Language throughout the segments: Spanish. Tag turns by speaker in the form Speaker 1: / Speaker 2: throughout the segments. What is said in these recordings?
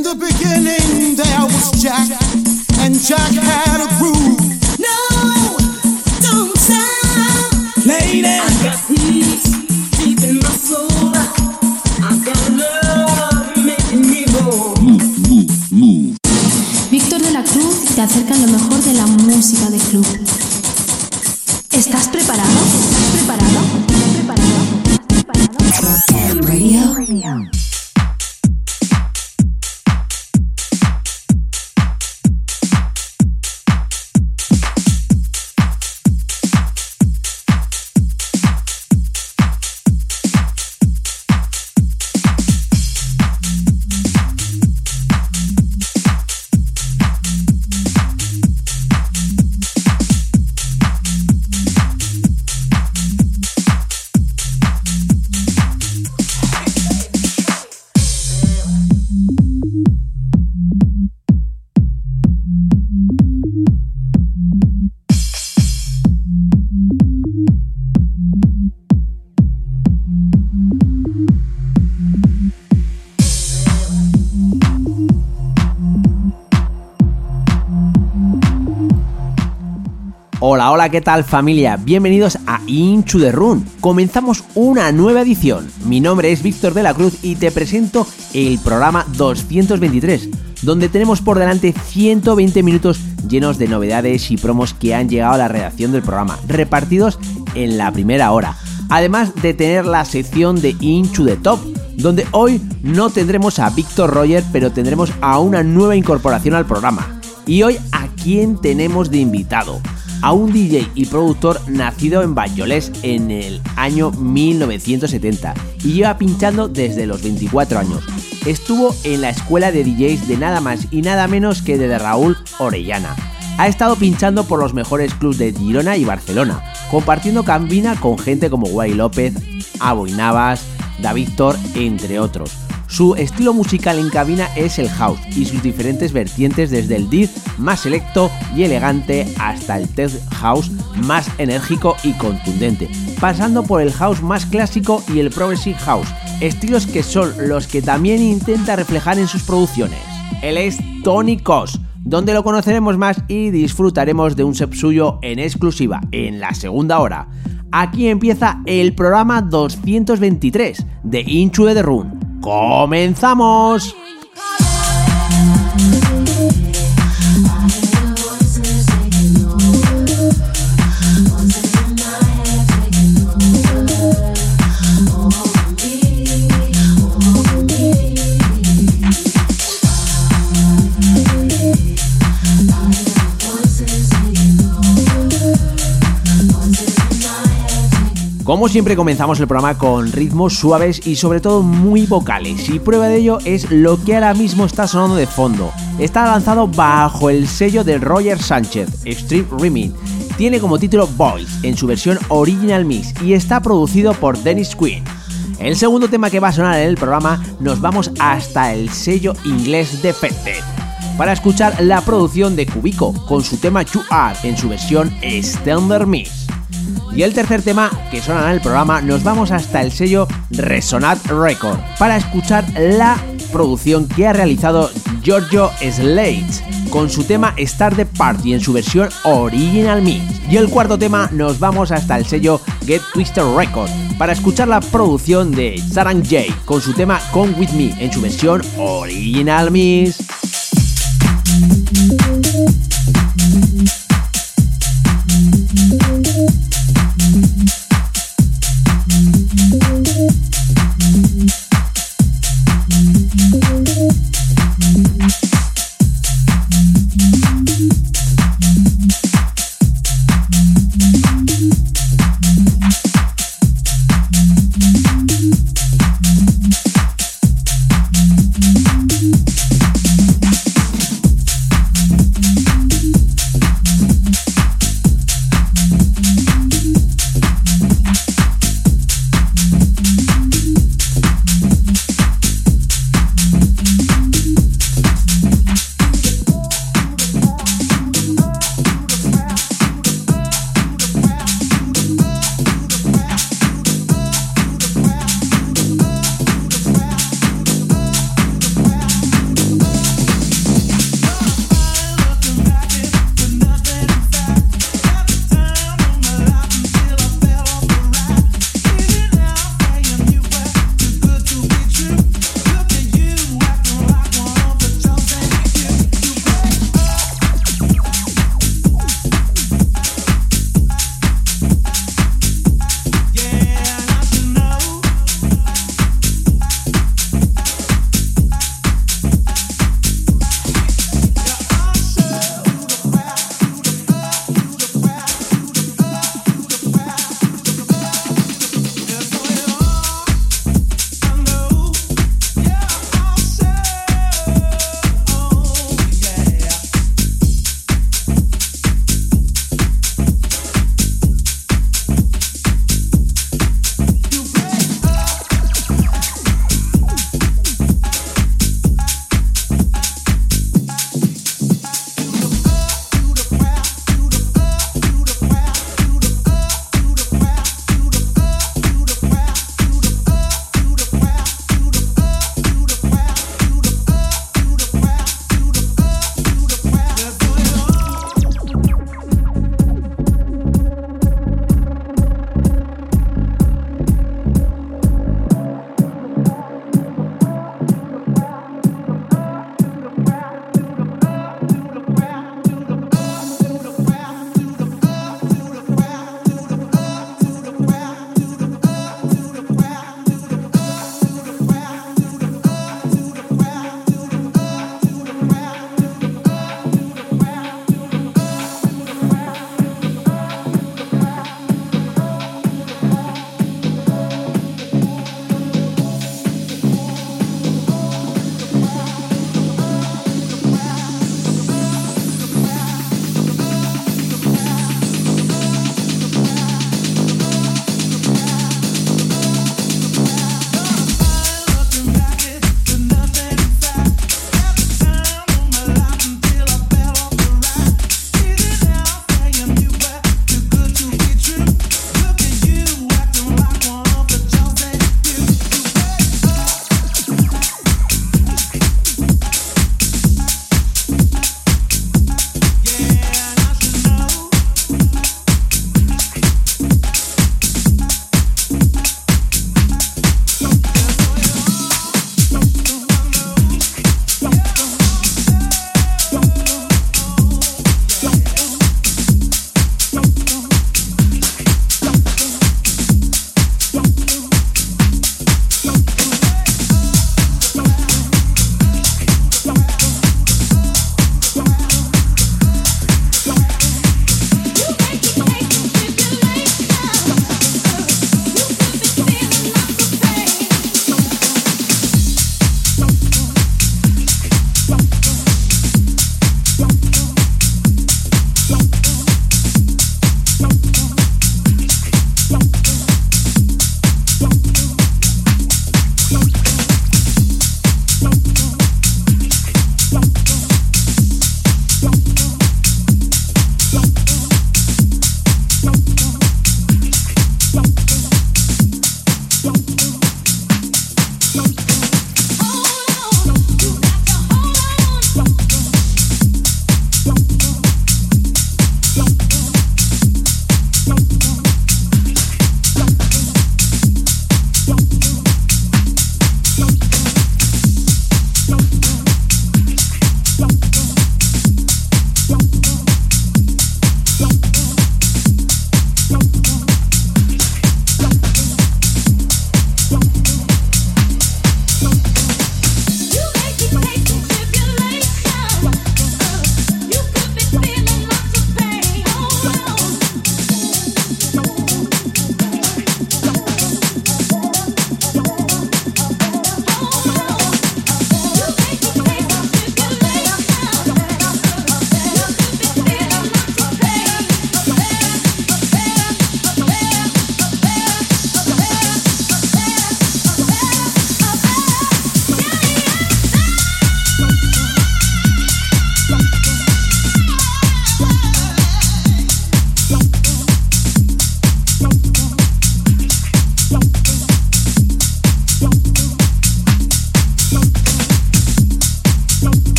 Speaker 1: In the beginning there was Jack, and Jack had a groove. No, don't stop, lady. I got peace deep in my soul. I got love making me whole.
Speaker 2: Víctor de la Cruz te acerca lo mejor
Speaker 3: Hola, ¿qué tal familia? Bienvenidos a Inchu the Run. Comenzamos una nueva edición. Mi nombre es Víctor de la Cruz y te presento el programa 223, donde tenemos por delante 120 minutos llenos de novedades y promos que han llegado a la redacción del programa, repartidos en la primera hora. Además de tener la sección de Inchu the Top, donde hoy no tendremos a Víctor Roger, pero tendremos a una nueva incorporación al programa. Y hoy, ¿a quién tenemos de invitado? A un DJ y productor nacido en Banyoles en el año 1970 y lleva pinchando desde los 24 años. Estuvo en la escuela de DJs de nada más y nada menos que de Raúl Orellana. Ha estado pinchando por los mejores clubs de Girona y Barcelona, compartiendo cabina con gente como Guay López, Aboy Navas, David Thor, entre otros. Su estilo musical en cabina es el house y sus diferentes vertientes desde el deep más selecto y elegante hasta el tech house más enérgico y contundente, pasando por el house más clásico y el progressive house, estilos que son los que también intenta reflejar en sus producciones. Él es Tony Cos, donde lo conoceremos más y disfrutaremos de un set suyo en exclusiva en la segunda hora. Aquí empieza el programa 223 de Inchu de Room. ¡Comenzamos! Como siempre comenzamos el programa con ritmos suaves y sobre todo muy vocales y prueba de ello es lo que ahora mismo está sonando de fondo. Está lanzado bajo el sello de Roger Sánchez, Street Remix. Tiene como título Boys en su versión Original Mix y está producido por Dennis Quinn. El segundo tema que va a sonar en el programa nos vamos hasta el sello inglés Defected para escuchar la producción de Cubico con su tema You Are en su versión Standard Mix. Y el tercer tema que suena en el programa nos vamos hasta el sello Resonat Record para escuchar la producción que ha realizado Giorgio Slate con su tema Start the Party en su versión Original Mix. Y el cuarto tema nos vamos hasta el sello Get Twister Record para escuchar la producción de Sarang J con su tema Come With Me en su versión Original Mix.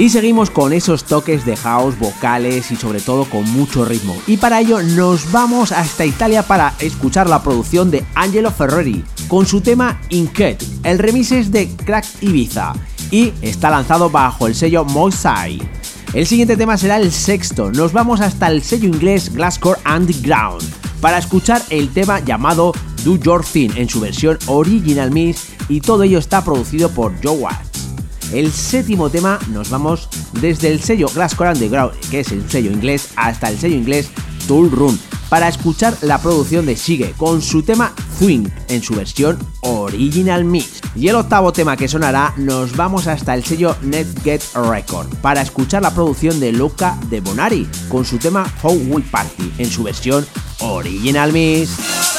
Speaker 3: Y seguimos con esos toques de house, vocales y sobre todo con mucho ritmo. Y para ello nos vamos hasta Italia para escuchar la producción de Angelo Ferreri con su tema Inked. El remix es de Crack Ibiza y está lanzado bajo el sello Mosai. El siguiente tema será el sexto. Nos vamos hasta el sello inglés Glasscore Underground para escuchar el tema llamado Do Your Thing en su versión original mix y todo ello está producido por Joe Watts. El séptimo tema nos vamos desde el sello Glasscore Underground, que es el sello inglés, hasta el sello inglés Tool Room para escuchar la producción de Sigue con su tema Swing en su versión Original Mix. Y el octavo tema que sonará nos vamos hasta el sello NetGet Record para escuchar la producción de Luca de Bonari con su tema How We Party en su versión Original Mix.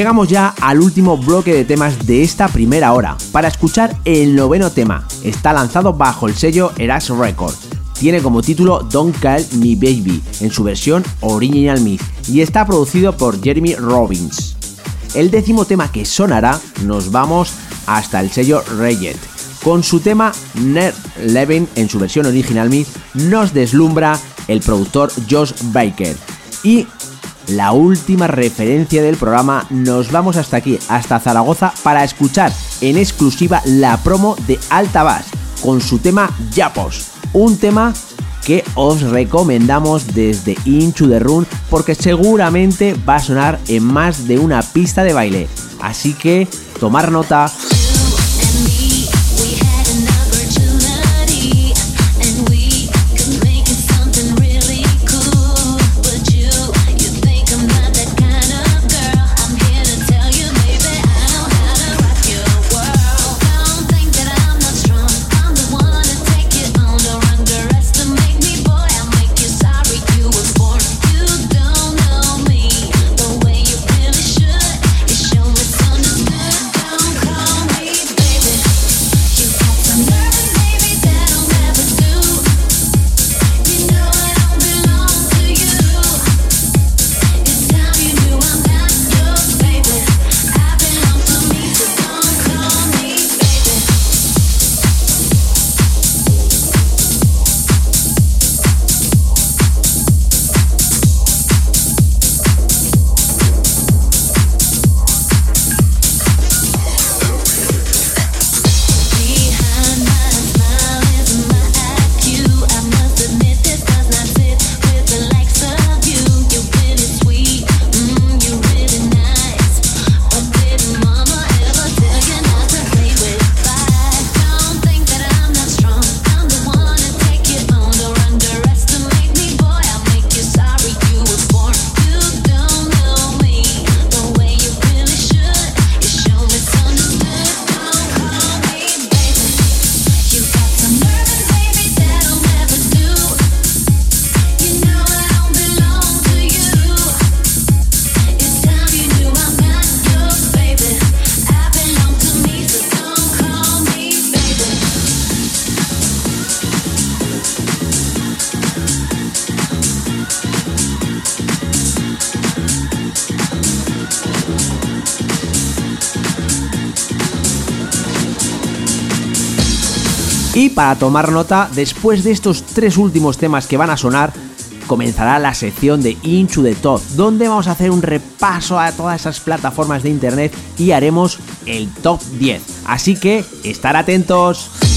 Speaker 4: Llegamos ya al último bloque de temas de esta primera hora, para escuchar el noveno tema. Está lanzado bajo el sello Eras Record. Tiene como título Don't Call Me Baby, en su versión Original Myth, y está producido por Jeremy Robbins. El décimo tema que sonará, nos vamos hasta el sello Rayet. Con su tema Nerd Levin en su versión Original Myth, nos deslumbra el productor Josh Baker. Y la última referencia del programa, nos vamos hasta aquí, hasta Zaragoza, para escuchar en exclusiva la promo de Alta con su tema Yapos, un tema que os recomendamos desde Into the Run porque seguramente va a sonar en más de una pista de baile. Así que tomar nota, para tomar nota, después de estos tres últimos temas que van a sonar, comenzará la sección de Into the Top, donde vamos a hacer un repaso a todas esas plataformas de internet y haremos el top 10. Así que estar atentos.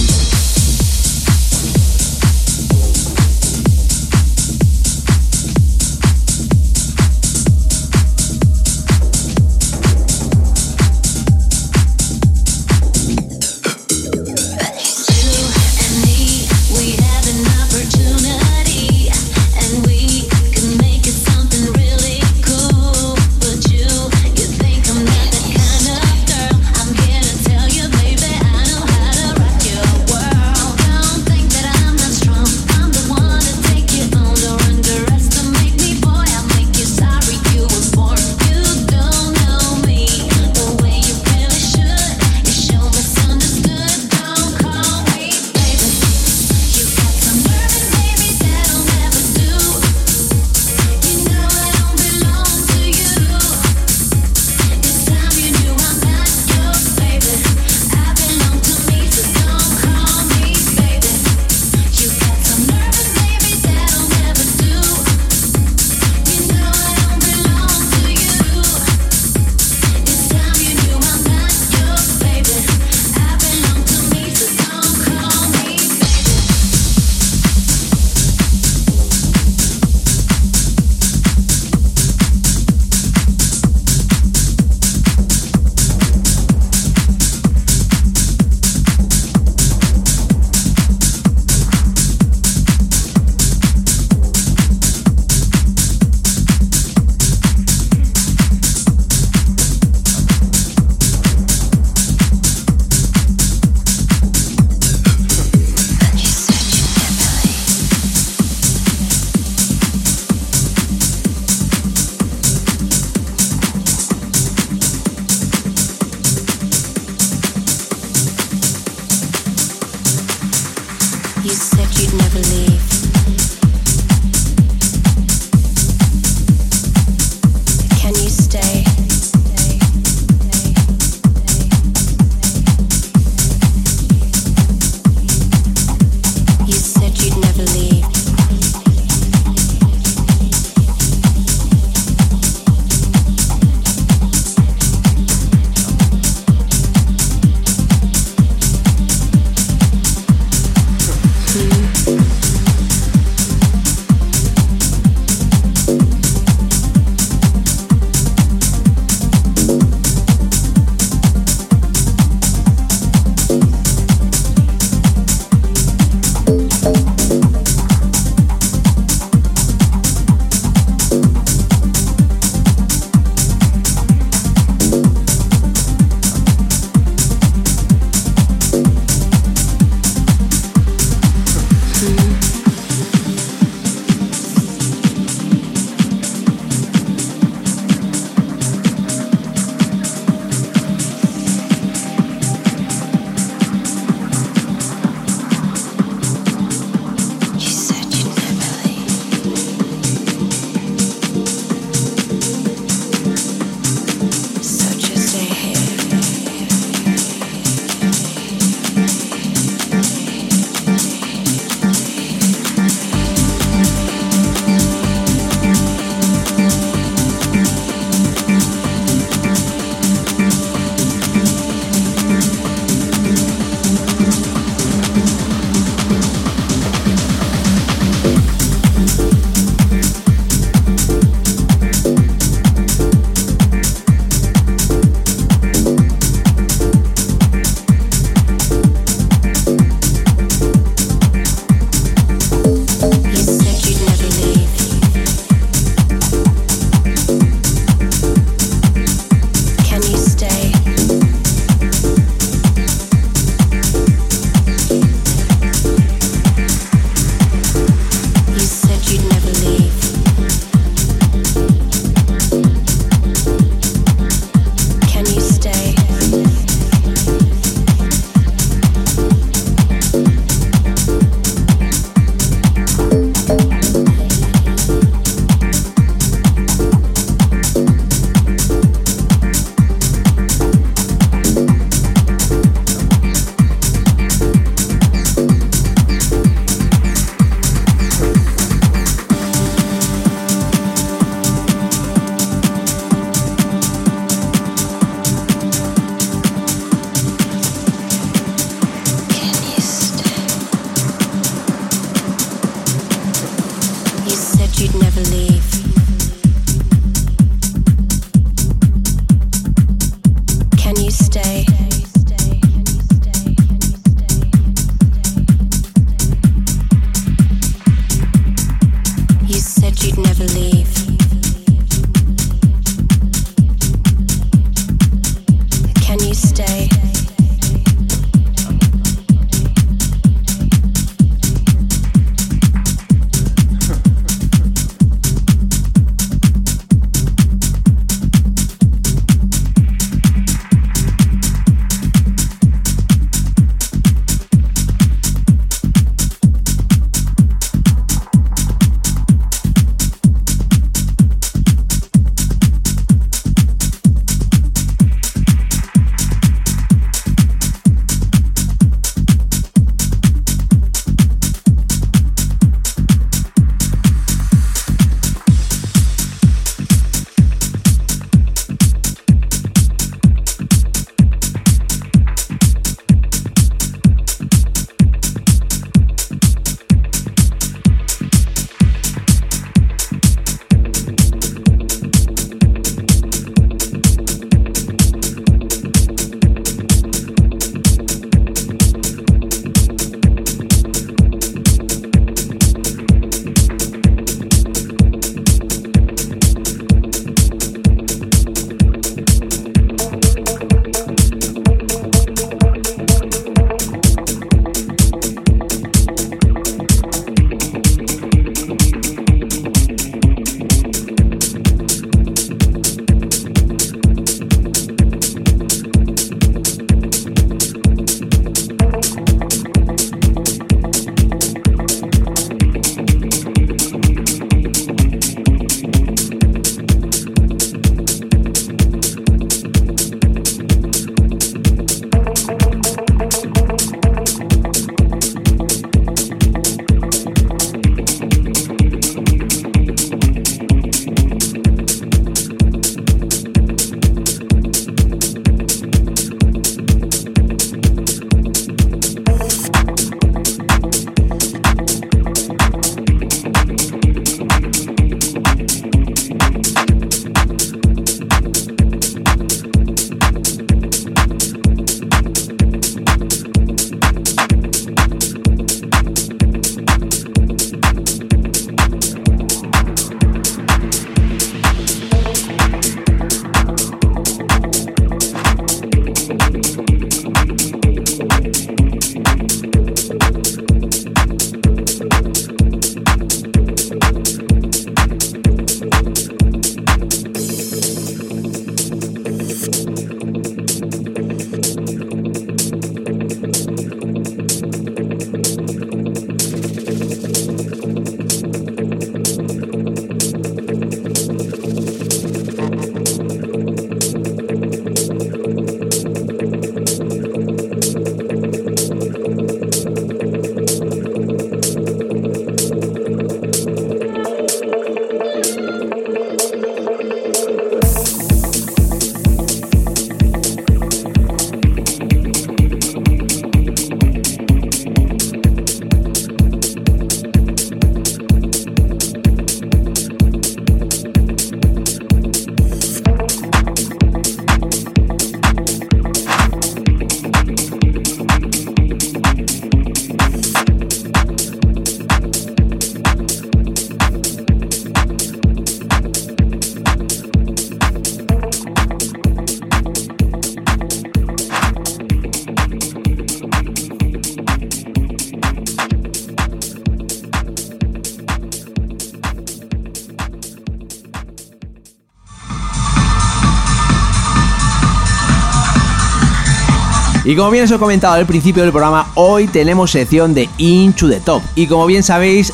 Speaker 3: Y como bien os he comentado al principio del programa, hoy tenemos sección de Inchu de Top. Y como bien sabéis,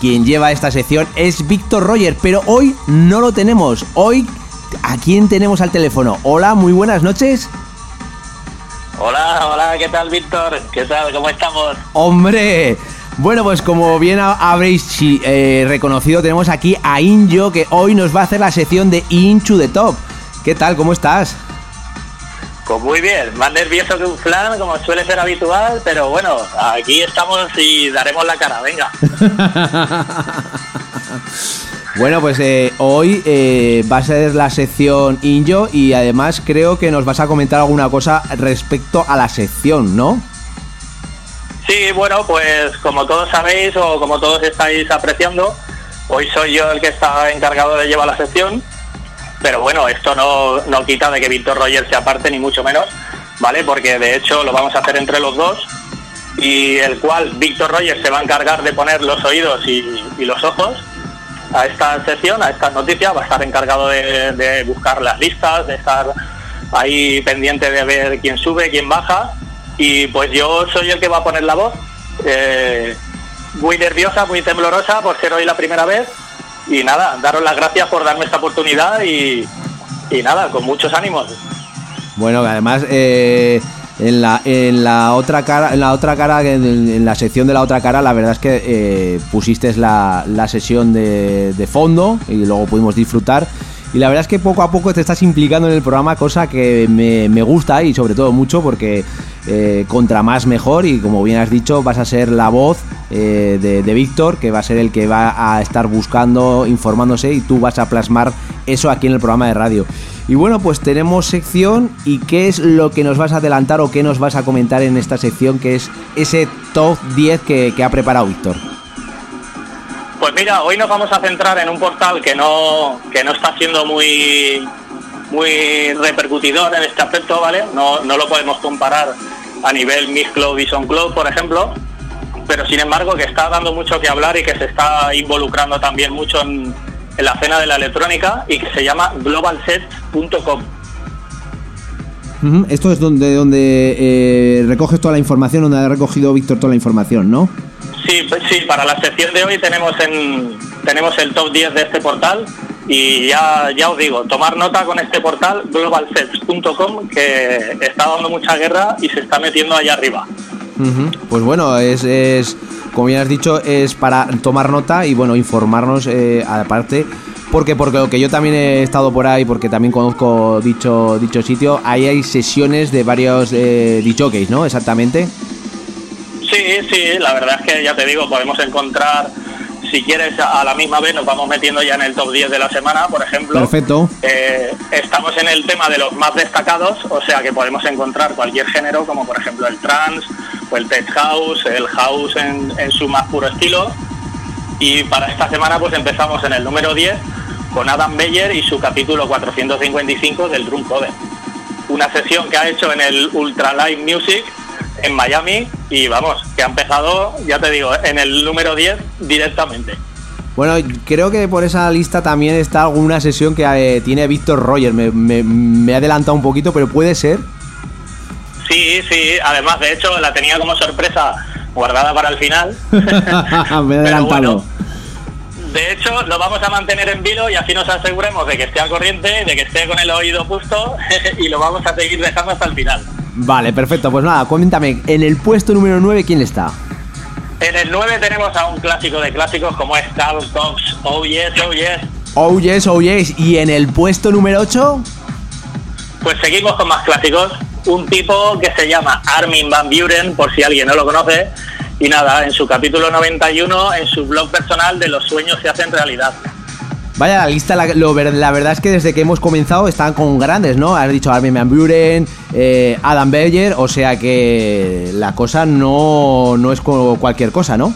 Speaker 3: quien lleva esta sección es Víctor Roger, pero hoy no lo tenemos. Hoy, ¿a quién tenemos al teléfono? Hola, muy buenas noches.
Speaker 5: Hola, hola, ¿qué tal Víctor? ¿Qué tal? ¿Cómo estamos?
Speaker 3: Hombre, bueno, pues como bien habréis eh, reconocido, tenemos aquí a Injo que hoy nos va a hacer la sección de Inchu de Top. ¿Qué tal? ¿Cómo estás?
Speaker 5: Muy bien, más nervioso que un flan, como suele ser habitual, pero bueno, aquí estamos y daremos la cara, venga.
Speaker 3: bueno, pues eh, hoy eh, va a ser la sección Injo y además creo que nos vas a comentar alguna cosa respecto a la sección, ¿no?
Speaker 5: Sí, bueno, pues como todos sabéis o como todos estáis apreciando, hoy soy yo el que está encargado de llevar la sección pero bueno, esto no, quita de que Víctor Roger se aparte, ni mucho menos, ¿vale? Porque de hecho lo vamos a hacer entre los dos y el cual Víctor Roger se va a encargar de poner los oídos y, los ojos a esta sesión, a estas noticias, va a estar encargado de, buscar las listas, de estar ahí pendiente de ver quién sube, quién baja y pues yo soy el que va a poner la voz. Eh, muy nerviosa, muy temblorosa por ser hoy la primera vez, y nada, daros las gracias por darme esta oportunidad y, nada, con muchos ánimos.
Speaker 3: Bueno, además eh, en, la, en la otra cara, en la otra cara, en, la sección de la otra cara, la verdad es que eh, pusiste la, la sesión de, de fondo y luego pudimos disfrutar. Y la verdad es que poco a poco te estás implicando en el programa, cosa que me, me gusta y sobre todo mucho porque eh, contra más mejor y como bien has dicho vas a ser la voz eh, de, Víctor que va a ser el que va a estar buscando, informándose y tú vas a plasmar eso aquí en el programa de radio. Y bueno, pues tenemos sección y qué es lo que nos vas a adelantar o qué nos vas a comentar en esta sección que es ese top 10 que, que ha preparado Víctor.
Speaker 5: Pues mira, hoy nos vamos a centrar en un portal que no, que no está siendo muy muy repercutidor en este aspecto, ¿vale? No, no lo podemos comparar a nivel Miss Club y Son Club, por ejemplo, pero sin embargo que está dando mucho que hablar y que se está involucrando también mucho en, la escena de la electrónica y que se llama globalsets.com.
Speaker 3: Esto es donde, donde eh, recoges toda la información, donde ha recogido Víctor toda la información, ¿no?
Speaker 5: Sí, pues sí, para la sección de hoy tenemos en, tenemos el top 10 de este portal y ya, ya os digo, tomar nota con este portal globalsets.com que está dando mucha guerra y se está metiendo allá arriba.
Speaker 3: Pues bueno, es, es, como ya has dicho, es para tomar nota y bueno, informarnos eh, aparte. Porque, porque lo que yo también he estado por ahí, porque también conozco dicho, dicho sitio, ahí hay sesiones de varios eh, ¿no? Exactamente.
Speaker 5: Sí, sí, la verdad es que ya te digo, podemos encontrar si quieres, a la misma vez nos vamos metiendo ya en el top 10 de la semana, por ejemplo.
Speaker 3: Perfecto.
Speaker 5: Eh, estamos en el tema de los más destacados, o sea que podemos encontrar cualquier género, como por ejemplo el trance, o el tech house, el house en, su más puro estilo. Y para esta semana pues empezamos en el número 10 con Adam Beyer y su capítulo 455 del Drum Code. Una sesión que ha hecho en el Ultra Live Music en Miami y vamos, que ha empezado, ya te digo, en el número 10 directamente.
Speaker 3: Bueno, creo que por esa lista también está alguna sesión que eh, tiene Víctor Roger. Me, me, he adelantado un poquito, pero puede ser.
Speaker 5: Sí, sí, además, de hecho, la tenía como sorpresa guardada para el final.
Speaker 3: me he adelantado.
Speaker 5: de hecho, lo vamos a mantener en vilo y así nos aseguremos de que esté al corriente, de que esté con el oído justo y lo vamos a seguir dejando hasta el final.
Speaker 3: Vale, perfecto. Pues nada, cuéntame, en el puesto número 9, ¿quién está?
Speaker 5: En el 9 tenemos a un clásico de clásicos como es Carl Cox, Oh Yes, Oh Yes.
Speaker 3: Oh Yes, Oh Yes. ¿Y en el puesto número 8?
Speaker 5: Pues seguimos con más clásicos. Un tipo que se llama Armin Van Buren, por si alguien no lo conoce. Y nada, en su capítulo 91, en su blog personal de los sueños se hacen realidad.
Speaker 3: Vaya, la lista, la, verdad es que desde que hemos comenzado están con grandes, ¿no? Has dicho Armin Van Buren, eh, Adam Berger, o sea que la cosa no, no es cualquier cosa, ¿no?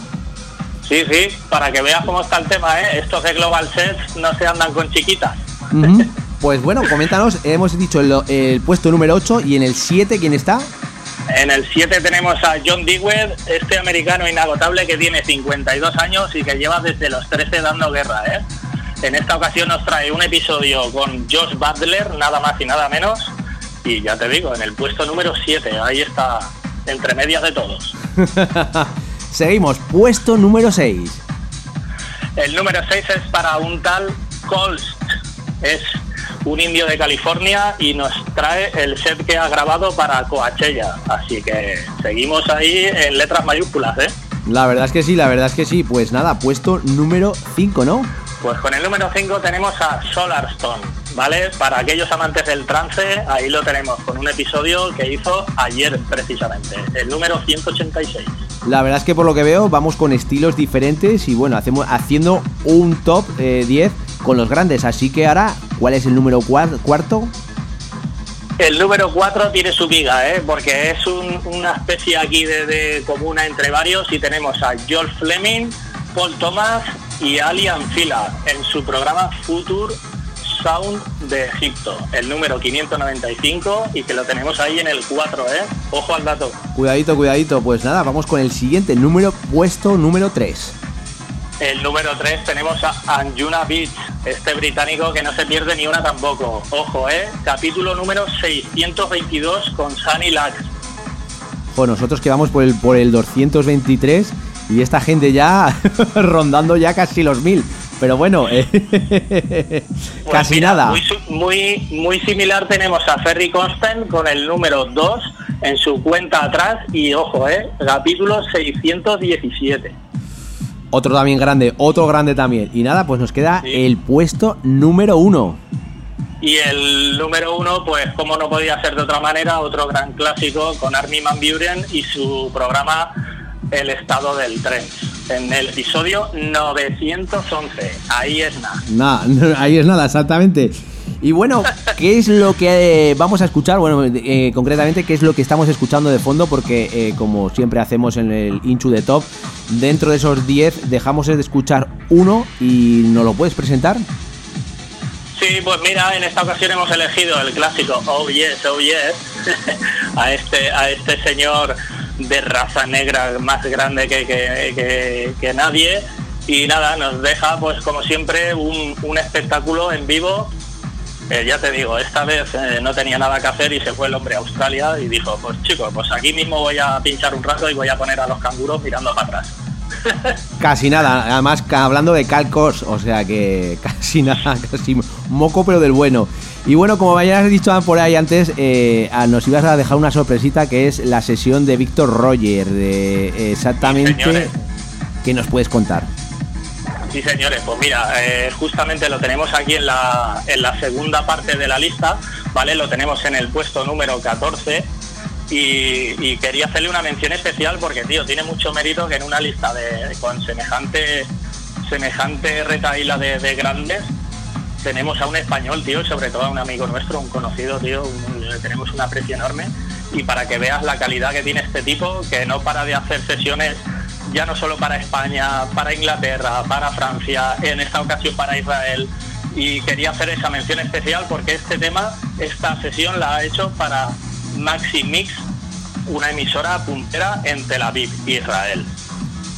Speaker 5: Sí, sí, para que veas cómo está el tema, ¿eh? Estos de Global Sets no se andan con chiquitas.
Speaker 3: Pues bueno, coméntanos, hemos dicho el, puesto número 8 y en el 7, ¿quién está?
Speaker 5: En el 7 tenemos a John Dewey, este americano inagotable que tiene 52 años y que lleva desde los 13 dando guerra, ¿eh? En esta ocasión nos trae un episodio con Josh Butler, nada más y nada menos. y ya te digo, en el puesto número 7, ahí está, entre medias de todos.
Speaker 3: Seguimos, puesto número 6.
Speaker 5: El número 6 es para un tal Colst. Es un indio de California y nos trae el set que ha grabado para Coachella. Así que seguimos ahí en letras mayúsculas, ¿eh?
Speaker 3: La verdad es que sí, la verdad es que sí. Pues nada, puesto número 5, ¿no?
Speaker 5: Pues con el número 5 tenemos a Solarstone, ¿vale? Para aquellos amantes del trance, ahí lo tenemos con un episodio que hizo ayer precisamente, el número 186.
Speaker 3: La verdad es que por lo que veo vamos con estilos diferentes y bueno, hacemos haciendo un top 10 eh, con los grandes. Así que ahora, ¿cuál es el número cuarto?
Speaker 5: El número 4 tiene su viga, ¿eh? porque es una especie aquí de, comuna entre varios y tenemos a George Fleming, Paul Thomas y Alian Fila en su programa Future Sound de Egipto, el número 595 y que lo tenemos ahí en el 4, ¿eh? Ojo al dato.
Speaker 3: Cuidadito, cuidadito. Pues nada, vamos con el siguiente número, puesto número 3.
Speaker 5: El número 3 tenemos a Anjuna Beach, este británico que no se pierde ni una tampoco. Ojo, ¿eh? Capítulo número 622 con Sunny Lax.
Speaker 3: Pues nosotros quedamos por el, por el 223 y esta gente ya rondando ya casi los 1000. Pero bueno, eh, pues casi nada.
Speaker 5: Muy, muy, muy similar tenemos a Ferry Constant con el número 2 en su cuenta atrás y ojo, ¿eh? Capítulo 617.
Speaker 3: Otro también grande, otro grande también. Y nada, pues nos queda el puesto número uno.
Speaker 5: Y el número uno, pues como no podía ser de otra manera, otro gran clásico con Armin Van Buren y su programa El estado del tren. En el episodio 911. Ahí es nada.
Speaker 3: Nada, ahí es nada, exactamente. Y bueno, ¿qué es lo que eh, vamos a escuchar? Bueno, eh, concretamente, ¿qué es lo que estamos escuchando de fondo? Porque eh, como siempre hacemos en el Inchu de Top, dentro de esos 10 dejamos de escuchar uno y ¿nos lo puedes presentar?
Speaker 5: Sí, pues mira, en esta ocasión hemos elegido el clásico Oh Yes, Oh Yes a este, a este señor de raza negra más grande que, que, nadie y nada, nos deja pues como siempre un, un espectáculo en vivo eh, ya te digo, esta vez eh, no tenía nada que hacer y se fue el hombre a Australia y dijo, pues chicos, pues aquí mismo voy a pinchar un rato y voy a poner a los canguros mirando para atrás.
Speaker 3: casi nada, además hablando de calcos, o sea que casi nada, casi moco pero del bueno. Y bueno, como ya has dicho por ahí antes, eh, nos ibas a dejar una sorpresita que es la sesión de Víctor Roger, de exactamente... ¿Qué nos puedes contar?
Speaker 5: Sí, señores, pues mira, eh, justamente lo tenemos aquí en la, en la segunda parte de la lista, ¿vale? Lo tenemos en el puesto número 14 y, quería hacerle una mención especial porque, tío, tiene mucho mérito que en una lista de, con semejante, semejante retaíla de, grandes tenemos a un español, tío, sobre todo a un amigo nuestro, un conocido, tío, tenemos un aprecio enorme y para que veas la calidad que tiene este tipo, que no para de hacer sesiones ya no solo para España, para Inglaterra, para Francia, en esta ocasión para Israel. Y quería hacer esa mención especial porque este tema, esta sesión la ha hecho para Maxi Mix, una emisora puntera en Tel Aviv, Israel.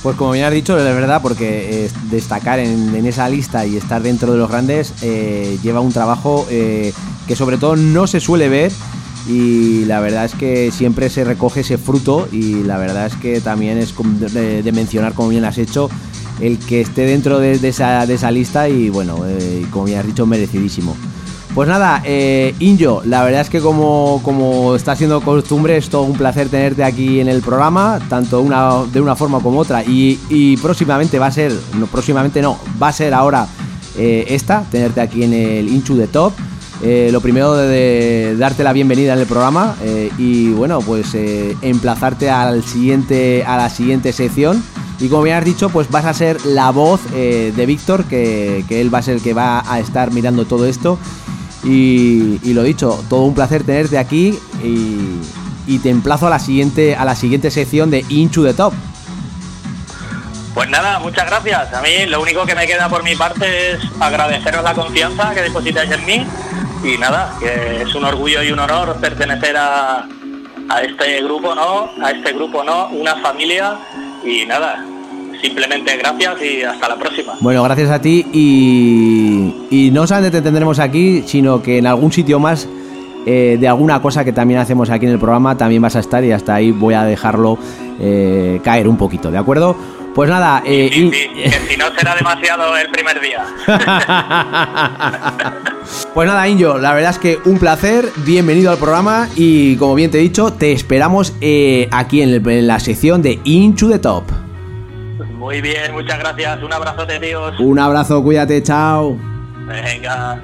Speaker 3: Pues como bien has dicho, de verdad, porque eh, destacar en, esa lista y estar dentro de los grandes eh, lleva un trabajo eh, que sobre todo no se suele ver y la verdad es que siempre se recoge ese fruto y la verdad es que también es de, mencionar como bien has hecho el que esté dentro de, esa, de esa, lista y bueno, como bien has dicho, merecidísimo. Pues nada, eh, Injo, la verdad es que como, como está siendo costumbre, es todo un placer tenerte aquí en el programa, tanto una, de una forma como otra. Y, próximamente va a ser, no, próximamente no, va a ser ahora eh, esta, tenerte aquí en el Inchu de Top. Eh, lo primero de, darte la bienvenida en el programa y bueno, pues emplazarte a la siguiente sección. Y como bien has dicho, pues vas a ser la voz de Víctor, que, él va a ser el que va a estar mirando todo esto. Y, lo dicho, todo un placer tenerte aquí y, te emplazo a la siguiente, a la siguiente sección de Inchu the Top.
Speaker 5: Pues nada, muchas gracias. A mí lo único que me queda por mi parte es agradeceros la confianza que depositáis en mí y nada, que es un orgullo y un honor pertenecer a, a este grupo, ¿no? A este grupo, ¿no? Una familia y nada, simplemente gracias y hasta la próxima.
Speaker 3: Bueno, gracias a ti y, y no solamente te tendremos aquí, sino que en algún sitio más eh, de alguna cosa que también hacemos aquí en el programa, también vas a estar y hasta ahí voy a dejarlo eh, caer un poquito, ¿de acuerdo? Pues nada,
Speaker 5: eh, que si no será demasiado el primer día.
Speaker 3: pues nada, Injo, la verdad es que un placer, bienvenido al programa y como bien te he dicho, te esperamos eh, aquí en, la sección de Into the Top.
Speaker 5: Muy bien, muchas gracias, un abrazo de Dios.
Speaker 3: Un abrazo, cuídate, chao.
Speaker 5: Venga.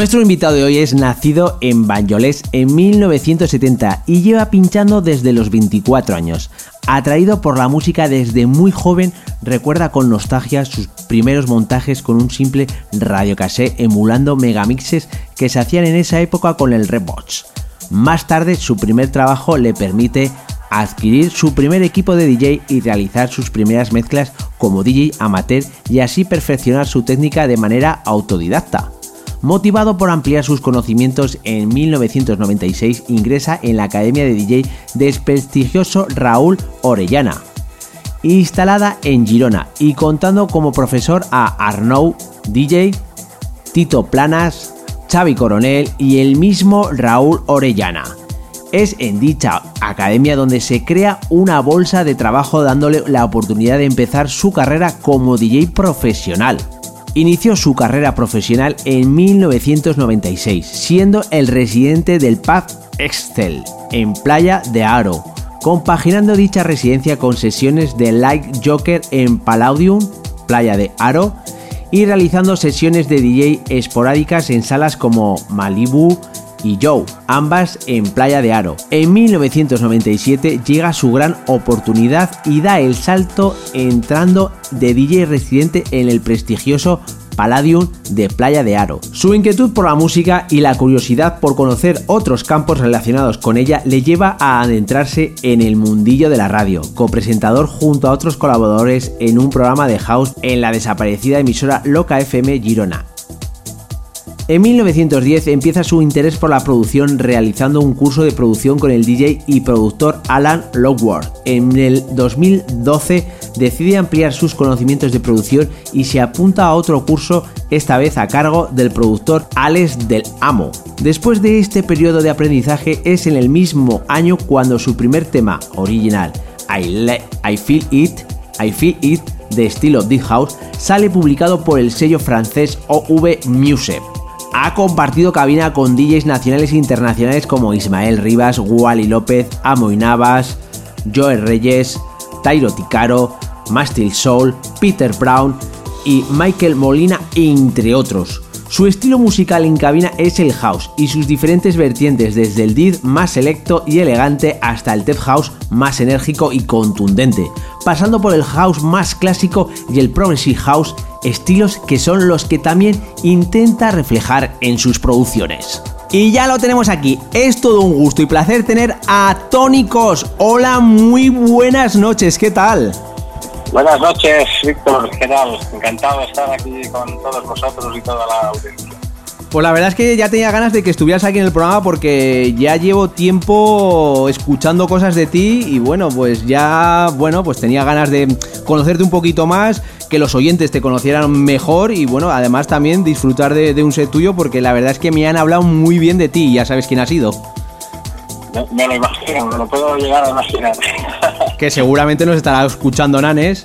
Speaker 3: Nuestro invitado de hoy es nacido en Banyoles en 1970 y lleva pinchando desde los 24 años. Atraído por la música desde muy joven, recuerda con nostalgia sus primeros montajes con un simple radiocassé emulando megamixes que se hacían en esa época con el Redbox. Más tarde, su primer trabajo le permite adquirir su primer equipo de DJ y realizar sus primeras mezclas como DJ amateur y así perfeccionar su técnica de manera autodidacta. Motivado por ampliar sus conocimientos, en 1996 ingresa en la Academia de DJ del prestigioso Raúl Orellana, instalada en Girona y contando como profesor a Arnaud DJ, Tito Planas, Xavi Coronel y el mismo Raúl Orellana. Es en dicha academia donde se crea una bolsa de trabajo dándole la oportunidad de empezar su carrera como DJ profesional. Inició su carrera profesional en 1996, siendo el residente del pub Excel, en Playa de Aro, compaginando dicha residencia con sesiones de Light Joker en Palladium, Playa de Aro, y realizando sesiones de DJ esporádicas en salas como Malibu, y Joe, ambas en Playa de Aro. En 1997 llega su gran oportunidad y da el salto entrando de DJ residente en el prestigioso Palladium de Playa de Aro. Su inquietud por la música y la curiosidad por conocer otros campos relacionados con ella le lleva a adentrarse en el mundillo de la radio, copresentador junto a otros colaboradores en un programa de house en la desaparecida emisora Loca FM Girona. En 1910 empieza su interés por la producción realizando un curso de producción con el DJ y productor Alan Lockworth. En el 2012 decide ampliar sus conocimientos de producción y se apunta a otro curso, esta vez a cargo del productor Alex del Amo. Después de este periodo de aprendizaje es en el mismo año cuando su primer tema original, I, I Feel It, I Feel It, de estilo Deep House, sale publicado por el sello francés OV Music ha compartido cabina con DJs nacionales e internacionales como Ismael Rivas, Wally López, Amoy Navas, Joel Reyes, Tairo Ticaro, Mastil Soul, Peter Brown y Michael Molina, entre otros. Su estilo musical en cabina es el house y sus diferentes vertientes desde el dead más selecto y elegante hasta el tech house más enérgico y contundente, pasando por el house más clásico y el progressive house estilos que son los que también intenta reflejar en sus producciones. Y ya lo tenemos aquí, es todo un gusto y placer tener a Tónicos. Hola, muy buenas noches, ¿qué tal?
Speaker 6: Buenas noches, Víctor, ¿qué tal? Encantado de estar aquí con todos vosotros y toda la audiencia.
Speaker 3: Pues la verdad es que ya tenía ganas de que estuvieras aquí en el programa porque ya llevo tiempo escuchando cosas de ti y bueno, pues ya, bueno, pues tenía ganas de conocerte un poquito más, que los oyentes te conocieran mejor y bueno, además también disfrutar de, un set tuyo porque la verdad es que me han hablado muy bien de ti y ya sabes quién ha sido.
Speaker 6: Me, lo imagino, me lo puedo llegar a imaginar.
Speaker 3: que seguramente nos estará escuchando Nanes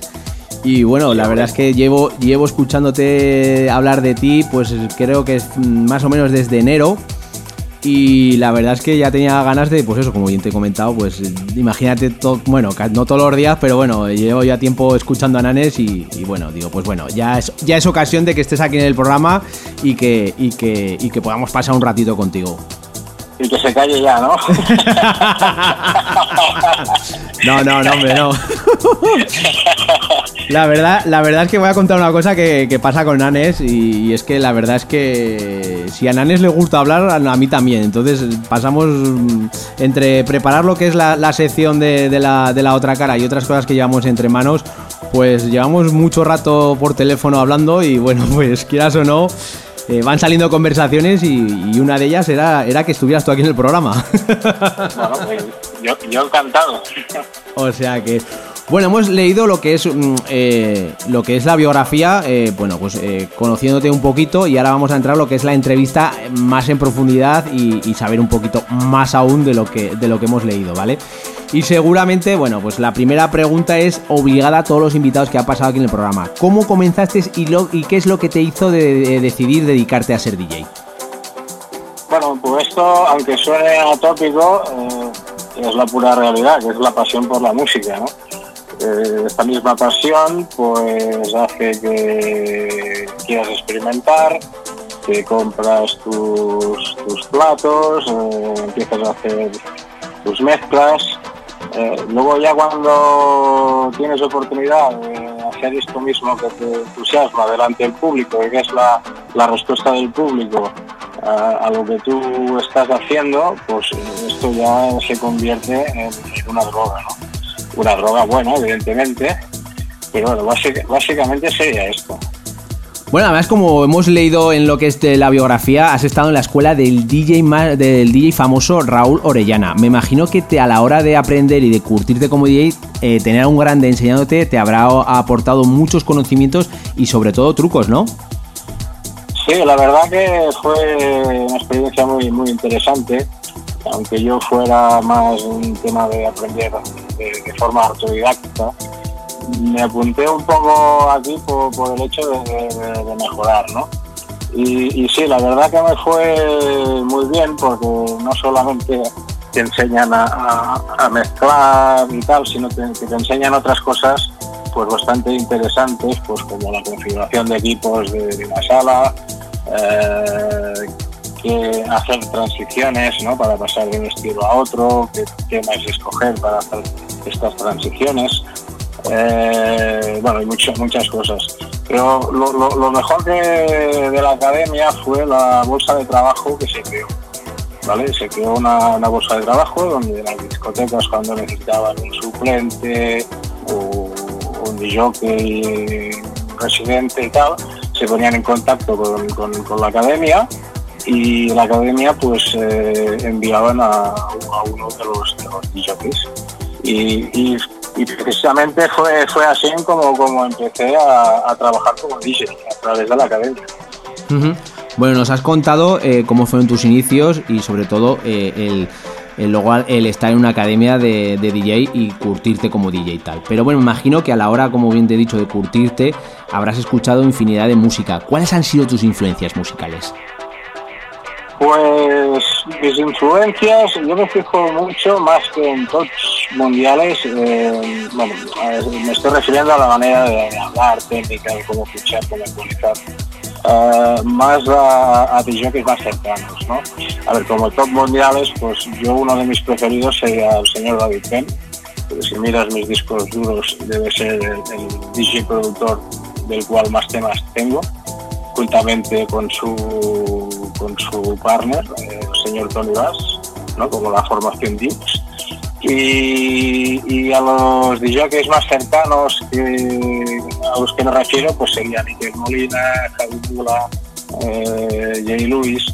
Speaker 3: y bueno, la verdad es que llevo, llevo escuchándote hablar de ti, pues creo que es más o menos desde enero. Y la verdad es que ya tenía ganas de, pues eso, como bien te he comentado, pues imagínate, bueno, no todos los días, pero bueno, llevo ya tiempo escuchando a Nanes y, bueno, digo, pues bueno, ya es, ya es ocasión de que estés aquí en el programa y que, y que, y que podamos pasar un ratito contigo.
Speaker 6: Y que se calle ya, ¿no?
Speaker 3: no, no, no, hombre, no. La verdad, la verdad es que voy a contar una cosa que, pasa con Nanes y, es que la verdad es que si a Nanes le gusta hablar, a mí también. Entonces pasamos mm, entre preparar lo que es la, sección de, la, de la otra cara y otras cosas que llevamos entre manos, pues llevamos mucho rato por teléfono hablando y bueno, pues quieras o no, eh, van saliendo conversaciones y, una de ellas era, era que estuvieras tú aquí en el programa.
Speaker 6: Bueno, pues yo, yo encantado.
Speaker 3: O sea que, bueno, hemos leído lo que es mm, eh, lo que es la biografía, eh, bueno, pues eh, conociéndote un poquito y ahora vamos a entrar a lo que es la entrevista más en profundidad y, saber un poquito más aún de lo que de lo que hemos leído, ¿vale? Y seguramente, bueno, pues la primera pregunta es obligada a todos los invitados que ha pasado aquí en el programa. ¿Cómo comenzaste y, qué es lo que te hizo de, decidir dedicarte a ser DJ?
Speaker 6: Bueno, pues esto, aunque suene atópico, es la pura realidad, que es la pasión por la música, ¿no? Eh, esta misma pasión pues hace que quieras experimentar, que compras tus, tus platos, eh, empiezas a hacer tus mezclas. Eh, luego ya cuando tienes oportunidad de hacer esto mismo que te entusiasma delante del público, que es la, respuesta del público a, lo que tú estás haciendo, pues esto ya se convierte en, en una droga, ¿no? Una droga buena, evidentemente, pero bueno, básicamente sería esto.
Speaker 3: Bueno, además como hemos leído en lo que es de la biografía, has estado en la escuela del DJ del DJ famoso Raúl Orellana. Me imagino que te, a la hora de aprender y de curtirte como DJ, eh, tener a un grande enseñándote te habrá aportado muchos conocimientos y sobre todo trucos, ¿no?
Speaker 6: Sí, la verdad que fue una experiencia muy muy interesante aunque yo fuera más un tema de aprender de, forma autodidacta, me apunté un poco aquí por, el hecho de, mejorar, ¿no? Y, sí, la verdad que me fue muy bien porque no solamente te enseñan a, mezclar y tal, sino que, te enseñan otras cosas pues bastante interesantes, pues como la configuración de equipos de, la sala, eh, que hacer transiciones ¿no? para pasar de un estilo a otro, qué temas escoger para hacer estas transiciones. Eh, bueno, y muchas muchas cosas. Pero lo, mejor de la academia fue la bolsa de trabajo que se creó. ¿vale? Se creó una, bolsa de trabajo donde las discotecas cuando necesitaban un suplente o un DJ residente y tal, se ponían en contacto con, la academia y la academia pues eh, enviaban a, uno de los, de los DJs. Y, precisamente fue, fue así como, como empecé a, trabajar como DJ a través de la academia.
Speaker 3: Bueno, nos has contado eh, cómo fueron tus inicios y sobre todo eh, el, el, el estar en una academia de, de, DJ y curtirte como DJ y tal. Pero bueno, imagino que a la hora, como bien te he dicho, de curtirte, habrás escuchado infinidad de música. ¿Cuáles han sido tus influencias musicales?
Speaker 6: Pues mis influencias, yo me fijo mucho más que en tops mundiales. Eh, bueno, me estoy refiriendo a la manera de hablar, técnica, cómo fichar, cómo actualizar. Uh, más a, a más cercanos, ¿no? A ver, como top mundiales, pues yo uno de mis preferidos sería el señor David Penn, porque si miras mis discos duros debe ser el, el DJ productor del cual más temas tengo, juntamente con su con su partner, el señor Tony Bass, ¿no? como la formación Dips. Y, a los DJs más cercanos que, a los que me refiero, pues serían Iker Molina, Javi Mula, eh, Jay Lewis.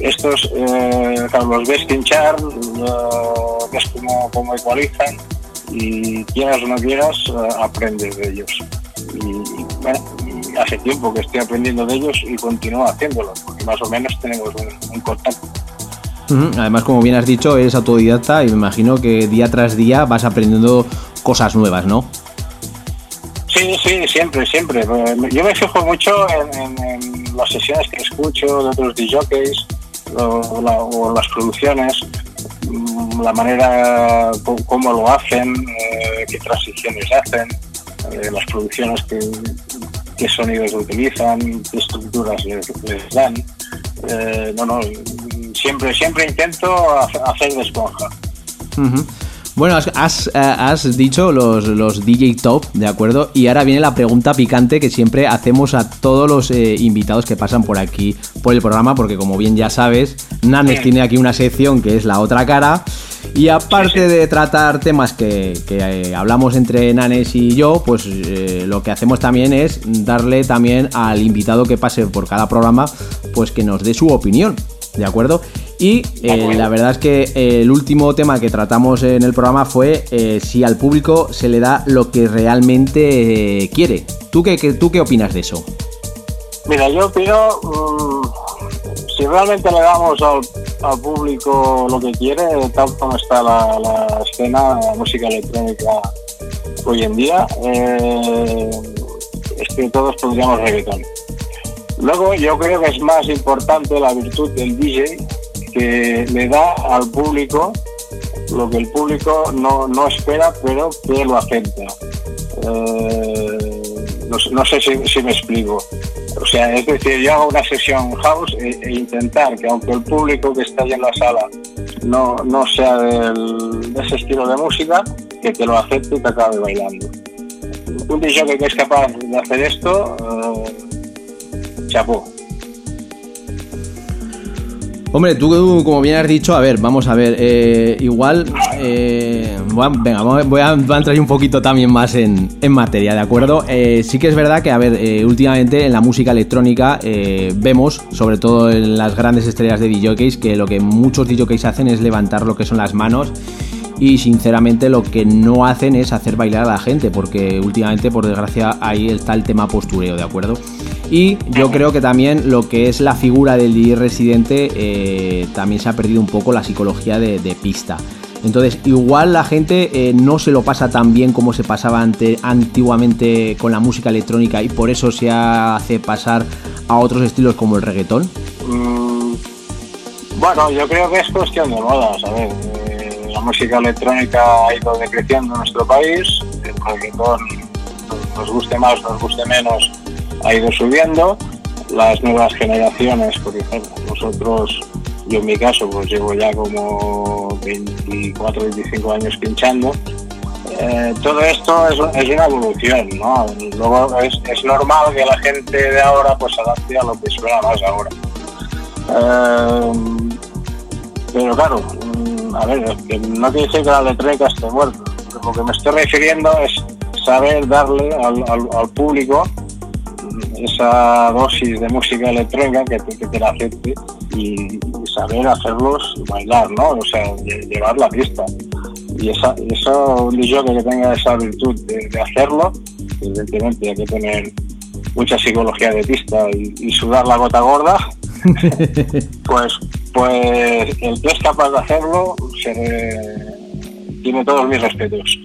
Speaker 6: Estos eh, los ves pinchar, ves cómo, cómo ecualizan y quieras o no quieras, eh, aprendes de ellos. Y, bueno, hace tiempo que estoy aprendiendo de ellos y continúo haciéndolo, porque más o menos tenemos un, contacto.
Speaker 3: Además, como bien has dicho, eres autodidacta y me imagino que día tras día vas aprendiendo cosas nuevas, ¿no?
Speaker 6: Sí, sí, siempre, siempre. Yo me fijo mucho en, las sesiones que escucho de otros DJs o, las producciones, mm, la manera cómo lo hacen, eh, qué transiciones hacen, eh, las producciones que, qué sonidos utilizan, qué estructuras les, dan. Eh, no, no, siempre, siempre intento hacer de esponja.
Speaker 3: Bueno, has, has, eh, dicho los, los, DJ top, ¿de acuerdo? Y ahora viene la pregunta picante que siempre hacemos a todos los eh, invitados que pasan por aquí, por el programa, porque como bien ya sabes, Nanes tiene aquí una sección que es la otra cara. Y aparte de tratar temas que, eh, hablamos entre Nanes y yo, pues lo que hacemos también es darle también al invitado que pase por cada programa, pues que nos dé su opinión, ¿de acuerdo? Y eh, la verdad es que eh, el último tema que tratamos en el programa fue eh, si al público se le da lo que realmente quiere. ¿Tú qué, ¿Tú qué opinas de eso?
Speaker 6: Mira, yo opino, mm, si realmente le damos al, público lo que quiere, tal como está la, escena, música electrónica hoy en día, es que todos podríamos reggaetón. Luego yo creo que es más importante la virtud del DJ que le da al público lo que el público no, espera, pero que lo acepta. Eh, no, sé si, me explico. O sea, es decir, yo hago una sesión house e, e intentar que aunque el público que está ahí en la sala no, no sea de ese estilo de música, que te lo acepte y te acabe bailando. Un DJ que es capaz de hacer esto, eh, chapó.
Speaker 3: Hombre, tú como bien has dicho, a ver, vamos a ver, eh, igual, eh, venga, voy a, entrar un poquito también más en, materia, ¿de acuerdo? Eh, sí que es verdad que, a ver, últimamente en la música electrónica vemos, sobre todo en las grandes estrellas de DJs, que lo que muchos DJs hacen es levantar lo que son las manos y sinceramente lo que no hacen es hacer bailar a la gente, porque últimamente, por desgracia, ahí está el tema postureo, ¿de acuerdo? Y yo creo que también lo que es la figura del DJ residente eh, también se ha perdido un poco la psicología de, pista. Entonces, igual la gente eh, no se lo pasa tan bien como se pasaba antiguamente con la música electrónica y por eso se hace pasar a otros estilos como el reggaetón.
Speaker 6: Mm, bueno, yo creo que es cuestión de moda, ¿sabes? Eh, la música electrónica ha ido decreciendo en nuestro país, el reggaetón nos guste más, nos guste menos, ha ido subiendo. Las nuevas generaciones, por ejemplo, nosotros, yo en mi caso, pues llevo ya como 24, 25 años pinchando. Eh, todo esto es, una evolución, ¿no? Luego es, normal que la gente de ahora pues adapte a lo que suena más ahora. Eh, pero claro, mm, a ver, no quiere decir que la electrónica esté muerta. Lo que me estoy refiriendo es saber darle al público esa dosis de música electrónica que, te la acepte y, saber hacerlos bailar, ¿no? O sea, llevar la pista. Y esa, eso, un DJ que tenga esa virtud de, hacerlo, evidentemente hay que tener mucha psicología de pista y, sudar la gota gorda, pues, pues el que es capaz de hacerlo tiene todos mis respetos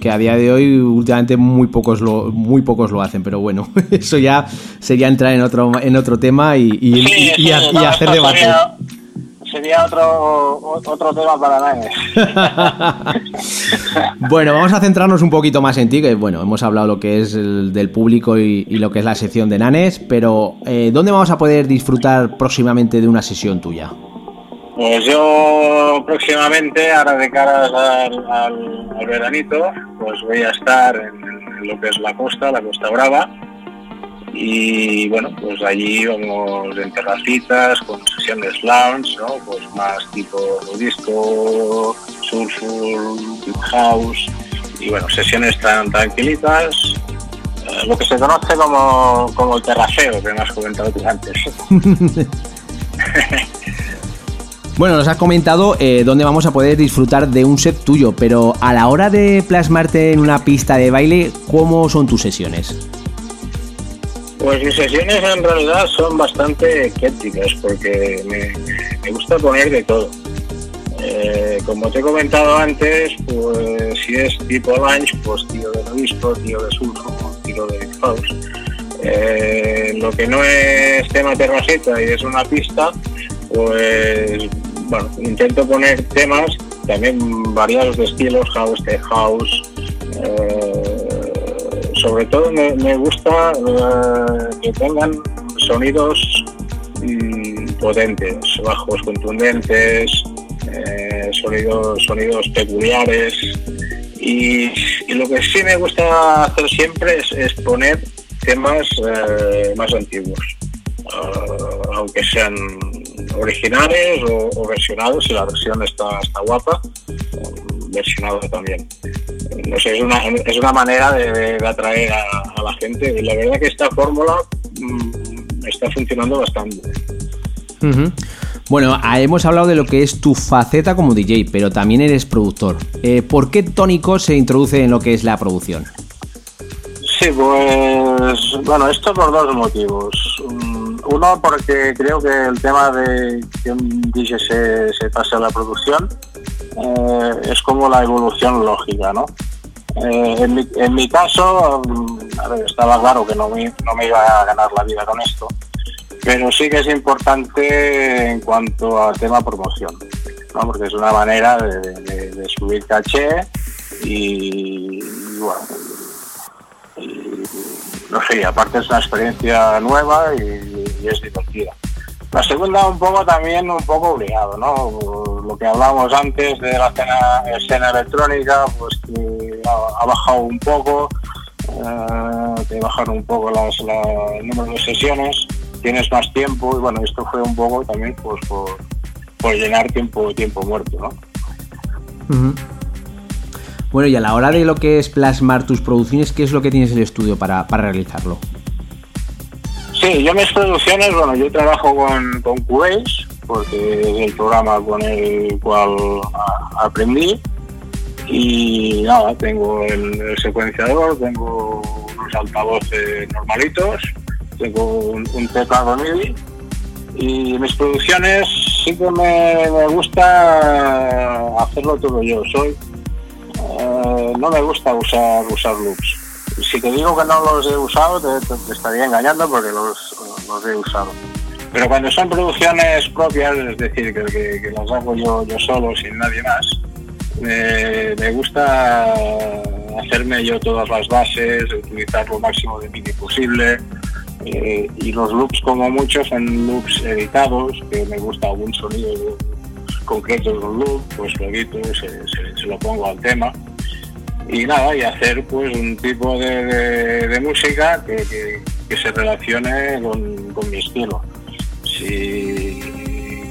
Speaker 3: que a día de hoy últimamente muy pocos lo muy pocos lo hacen pero bueno eso ya sería entrar en otro en otro tema y, hacer debate.
Speaker 6: sería, otro otro tema para nadie
Speaker 3: bueno vamos a centrarnos un poquito más en ti que bueno hemos hablado lo que es el, del público y, lo que es la sección de Nanes pero eh, dónde vamos a poder disfrutar próximamente de una sesión tuya
Speaker 6: pues yo próximamente, ahora de cara al, veranito, pues voy a estar en, lo que es la costa, la Costa Brava. Y bueno, pues allí vamos en terracitas, con sesiones lounge, ¿no? Pues más tipo disco, soulful, house. Y bueno, sesiones tan tranquilitas, eh, lo que se conoce como, como el terraceo, que me has comentado tú antes.
Speaker 3: Bueno, nos has comentado eh, dónde vamos a poder disfrutar de un set tuyo, pero a la hora de plasmarte en una pista de baile, ¿cómo son tus sesiones?
Speaker 6: Pues mis sesiones en realidad son bastante críticas porque me, gusta poner de todo. Eh, como te he comentado antes, pues si es tipo lunch, pues tío de obispo, tío de surfo, tío de house. Eh, lo que no es tema terracita y es una pista, pues bueno, intento poner temas también variados de estilos, house, tech house. Eh, sobre todo me, gusta eh, que tengan sonidos mm, potentes, bajos contundentes, eh, sonidos, sonidos peculiares. Y, lo que sí me gusta hacer siempre es, poner temas más antiguos, aunque sean originales o, versionados, y la versión está, está guapa, versionado también. No sé, es una, es una manera de, atraer a, la gente y la verdad que esta fórmula mm, está funcionando bastante.
Speaker 3: Bueno, ah, hemos hablado de lo que es tu faceta como DJ, pero también eres productor. Eh, ¿Por qué Tónico se introduce en lo que es la producción?
Speaker 6: Sí, pues bueno, esto por dos motivos. Uno, porque creo que el tema de que un DJ se, pase a la producción eh, es como la evolución lógica, ¿no? Eh, en, mi, caso, mm, estaba claro que no me, no me iba a ganar la vida con esto, pero sí que es importante en cuanto a tema promoción, ¿no? porque es una manera de, subir caché y bueno, no sé, aparte es una experiencia nueva y, es divertida. La segunda un poco también un poco obligado, ¿no? Lo que hablábamos antes de la escena, electrónica, pues que ha, bajado un poco, eh, bajaron un poco las, el número de sesiones, tienes más tiempo y bueno, esto fue un poco también pues por, llenar tiempo, tiempo muerto, ¿no?
Speaker 3: Bueno, y a la hora de lo que es plasmar tus producciones, ¿qué es lo que tienes en el estudio para, realizarlo?
Speaker 6: Sí, yo mis producciones, bueno, yo trabajo con, con Cubase, porque es el programa con el cual aprendí. Y nada, tengo el, secuenciador, tengo unos altavoces normalitos tengo un, un teclado MIDI y mis producciones que me, me gusta hacerlo todo yo. Soy eh, no me gusta usar usar loops. Si te digo que no los he usado, te, estaría engañando porque los, he usado. Pero cuando son producciones propias, es decir, que, que- las hago yo, yo solo, sin nadie más, me, me gusta hacerme yo todas las bases, utilizar lo máximo de MIDI posible. eh, y los loops como muchos son loops editados, que me gusta algún sonido concreto de un loop, pues lo edito, se- se lo pongo al tema. Y nada, y hacer pues un tipo de, música que, que- que se relacione con, con mi estilo. Si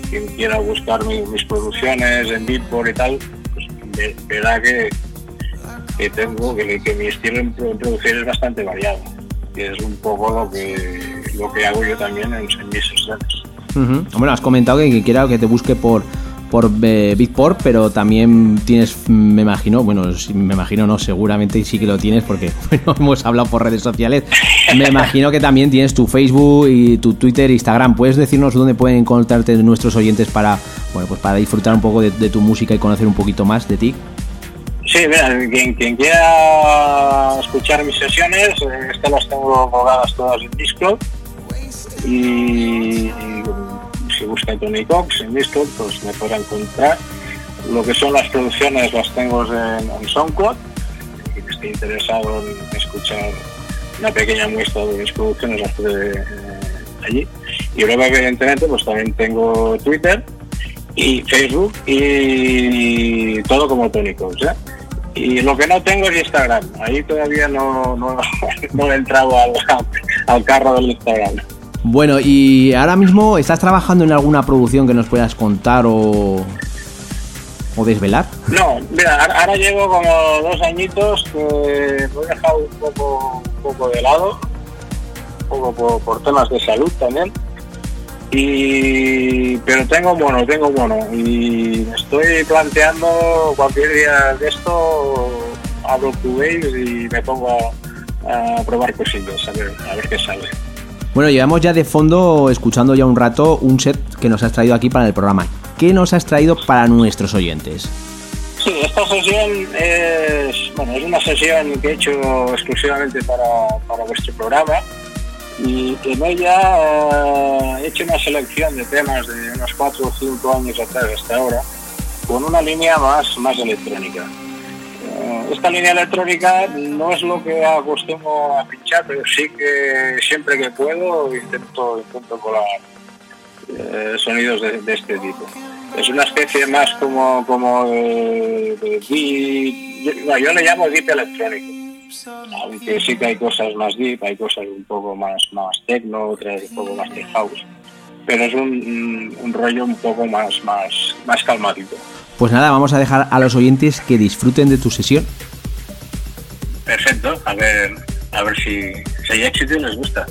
Speaker 6: quien quiera buscar mi- mis producciones en Beatport y tal, pues ve- verá que, que tengo, que, que mi estilo en, pro- en producir es bastante variado. Y es un poco lo que, lo que hago yo también en, mis sesiones.
Speaker 3: Ujú. Bueno, has comentado que, que quiera que te busque por por eh, Beatport, pero también tienes, me imagino, bueno, me imagino no, seguramente sí que lo tienes porque hemos hablado por redes sociales. Me imagino que también tienes tu Facebook y tu Twitter, Instagram. ¿Puedes decirnos dónde pueden encontrarte nuestros oyentes para, bueno, pues para disfrutar un poco de, tu música y conocer un poquito más de ti?
Speaker 6: Sí, mira, quien, quien quiera escuchar mis sesiones, eh, estas las tengo colgadas todas en Discord. Y, busca Tony Cox en Discord, pues me podrá encontrar. Lo que son las producciones las tengo en, en SoundCloud. Que esté interesado en escuchar una pequeña muestra de mis producciones las eh, allí. Y luego, evidentemente, pues también tengo Twitter y Facebook y todo como Tony Cox, ¿eh? Y lo que no tengo es Instagram. Ahí todavía no, no, he entrado al carro del Instagram.
Speaker 3: Bueno, y ahora mismo estás trabajando en alguna producción que nos puedas contar o, o desvelar.
Speaker 6: No, mira, ahora llevo como dos añitos que lo he dejado un poco, un poco de lado, un poco por, por temas de salud también. Y pero tengo mono, tengo mono y estoy planteando cualquier día de esto abro Cubase y me pongo a, a probar cosillas, a ver, a ver qué sale.
Speaker 3: Bueno, llevamos ya de fondo, escuchando ya un rato, un set que nos has traído aquí para el programa. ¿Qué nos has traído para nuestros oyentes?
Speaker 6: Sí, esta sesión es, bueno, es una sesión que he hecho exclusivamente para, para vuestro programa y en ella eh, he hecho una selección de temas de unos 4 o 5 años atrás hasta ahora con una línea más, más electrónica. Eh, esta línea electrónica no es lo que acostumbro a pinchar, pero sí que siempre que puedo intento, intento colar eh, sonidos de, este tipo. Es una especie más como, como de, de deep, yo, yo le llamo deep electrónico, aunque sí que hay cosas más deep, hay cosas un poco más, más techno, otras un poco más de house, pero es un, un rollo un poco más, más, más calmadito.
Speaker 3: Pues nada, vamos a dejar a los oyentes que disfruten de tu sesión.
Speaker 6: Perfecto, a ver, a ver si, si hay éxito y les gusta.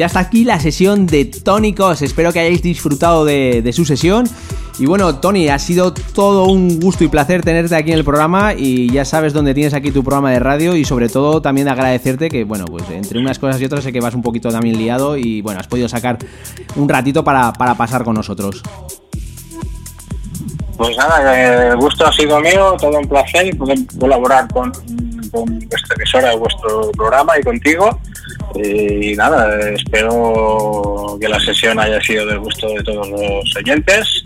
Speaker 3: Ya está aquí la sesión de Tónicos. Espero que hayáis disfrutado de, su sesión. Y bueno, Tony, ha sido todo un gusto y placer tenerte aquí en el programa y ya sabes dónde tienes aquí tu programa de radio y sobre todo también agradecerte que, bueno, pues entre unas cosas y otras sé que vas un poquito también liado y bueno, has podido sacar un ratito para, pasar con nosotros.
Speaker 6: Pues nada, el gusto ha sido mío, todo un placer poder colaborar con, con vuestra emisora, vuestro programa y contigo. Y nada, espero que la sesión haya sido del gusto de todos los oyentes.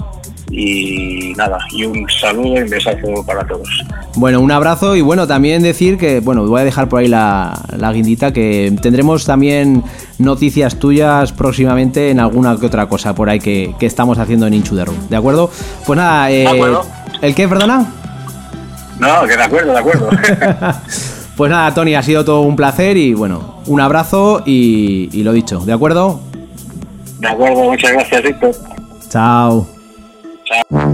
Speaker 6: Y nada, y un saludo y un besazo para todos.
Speaker 3: Bueno, un abrazo y bueno, también decir que, bueno, voy a dejar por ahí la, guindita, que tendremos también noticias tuyas próximamente en alguna que otra cosa por ahí que, estamos haciendo en Inchu de ¿de acuerdo? Pues nada, eh, ¿el qué, perdona?
Speaker 6: No, que de acuerdo, de acuerdo.
Speaker 3: Pues nada, Tony, ha sido todo un placer y bueno, un abrazo y, y lo dicho, ¿de acuerdo?
Speaker 6: De acuerdo, muchas gracias, Víctor.
Speaker 3: Chao.
Speaker 6: Chao.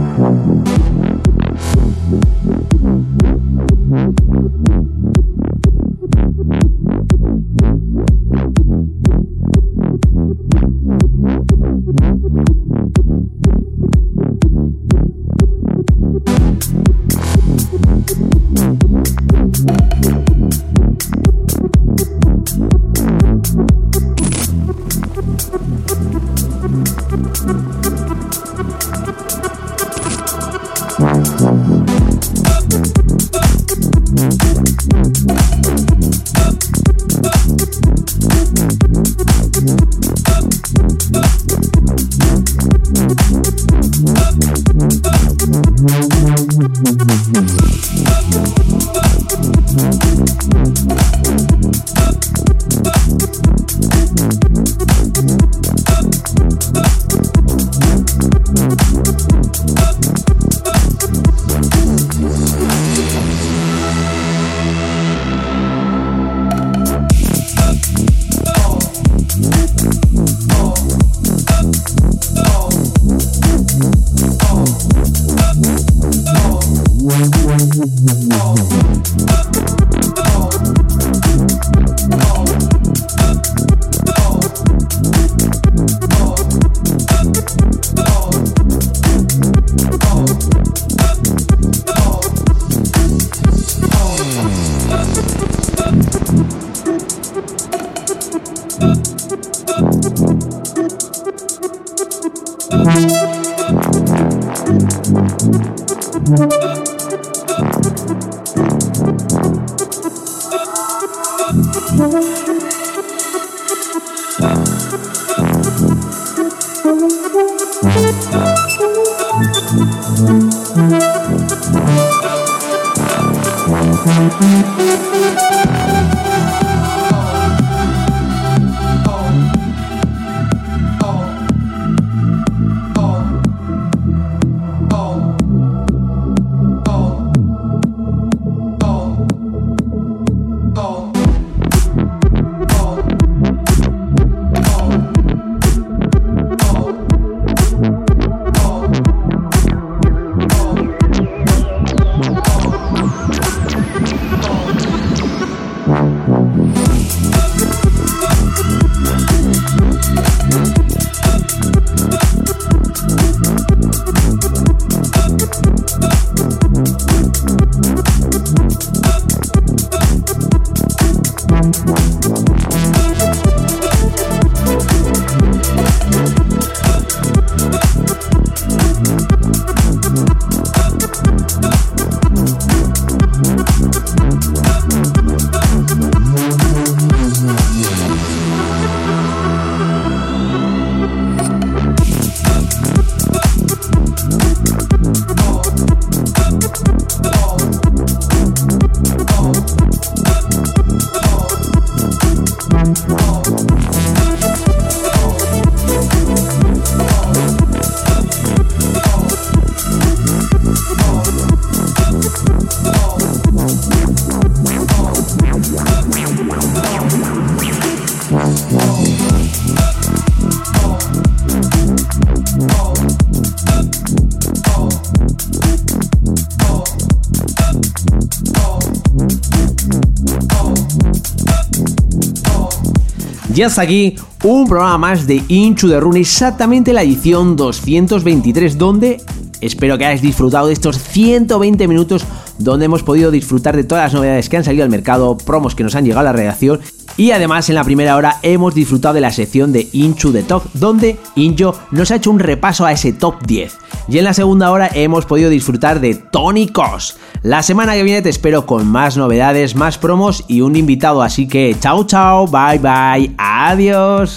Speaker 3: Y hasta aquí un programa más de Inchu de Rune, exactamente la edición 223, donde espero que hayáis disfrutado de estos 120 minutos donde hemos podido disfrutar de todas las novedades que han salido al mercado, promos que nos han llegado a la redacción y además en la primera hora hemos disfrutado de la sección de Inchu de Top, donde Injo nos ha hecho un repaso a ese top 10. Y en la segunda hora hemos podido disfrutar de Tony Cos. La semana que viene te espero con más novedades, más promos y un invitado, así que chao chao, bye bye, adiós.